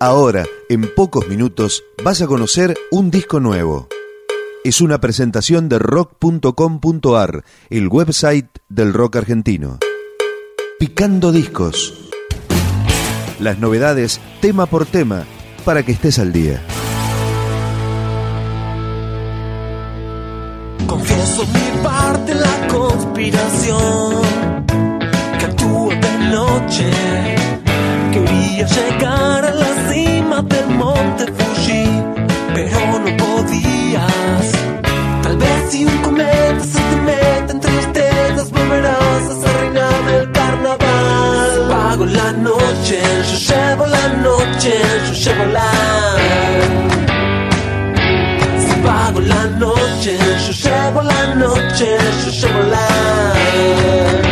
Ahora, en pocos minutos, vas a conocer un disco nuevo. Es una presentación de rock.com.ar, el website del rock argentino. Picando discos. Las novedades tema por tema para que estés al día. Confieso mi parte la conspiración que actúa de noche. Quería llegar a cima del monte Fuji, pero no podías. Tal vez si un cometa se te mete entre los dedos, volverás a ser reina del carnaval. Pago la noche, yo llevo la noche, yo llevo la. Pago la noche, yo llevo la noche, yo llevo la.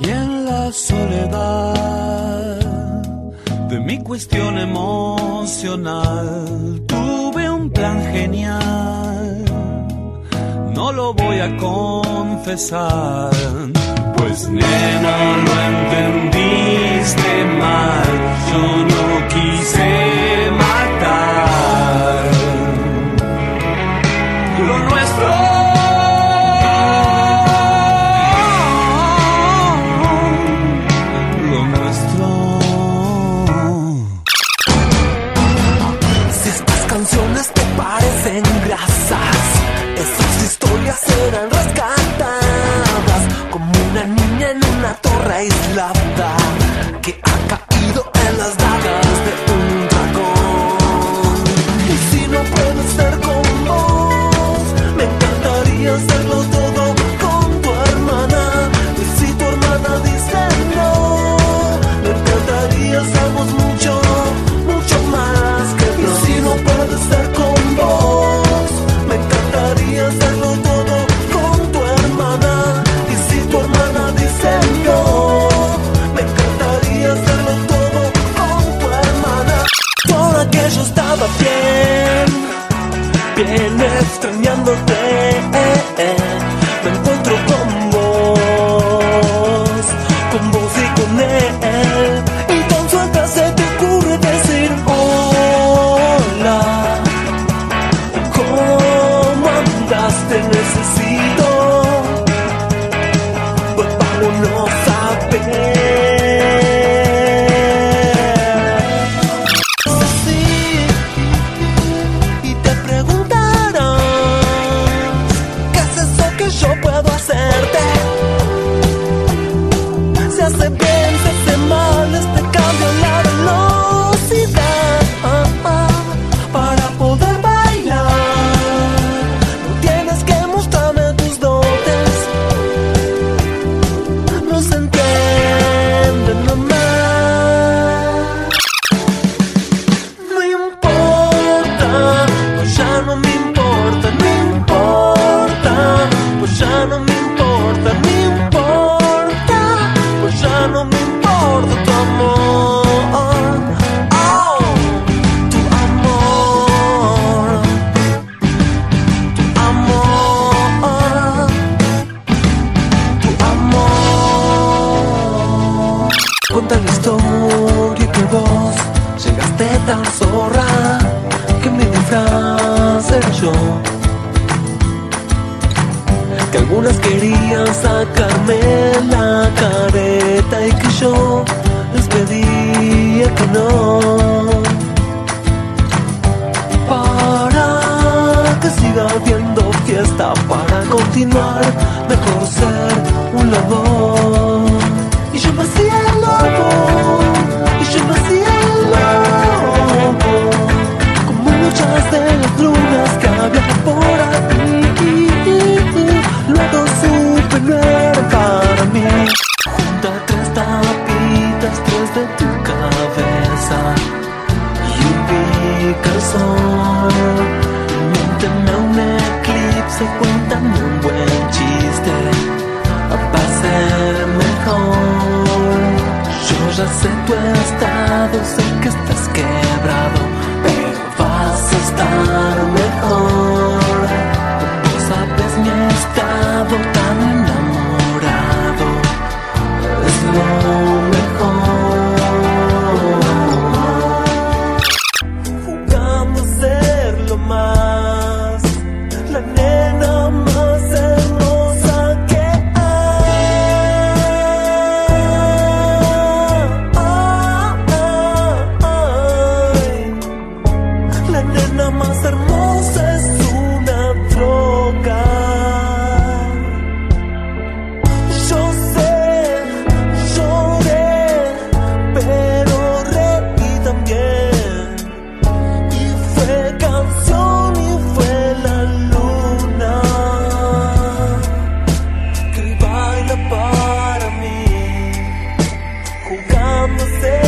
Y en la soledad de mi cuestión emocional tuve un plan genial. No lo voy a confesar pues nena, lo entendí. que yo estaba bien, bien extrañándote. Querían sacarme la careta y que yo les pedía que no. Para que siga habiendo fiesta, para continuar, mejor ser un lobo. Mí. Tres tapitas, tres de tu cabeza y ubica el sol. Miénteme un eclipse, cuéntame un buen chiste para ser mejor. Yo ya sé tu estado, sé que estás quebrado, pero vas a estar mejor. você.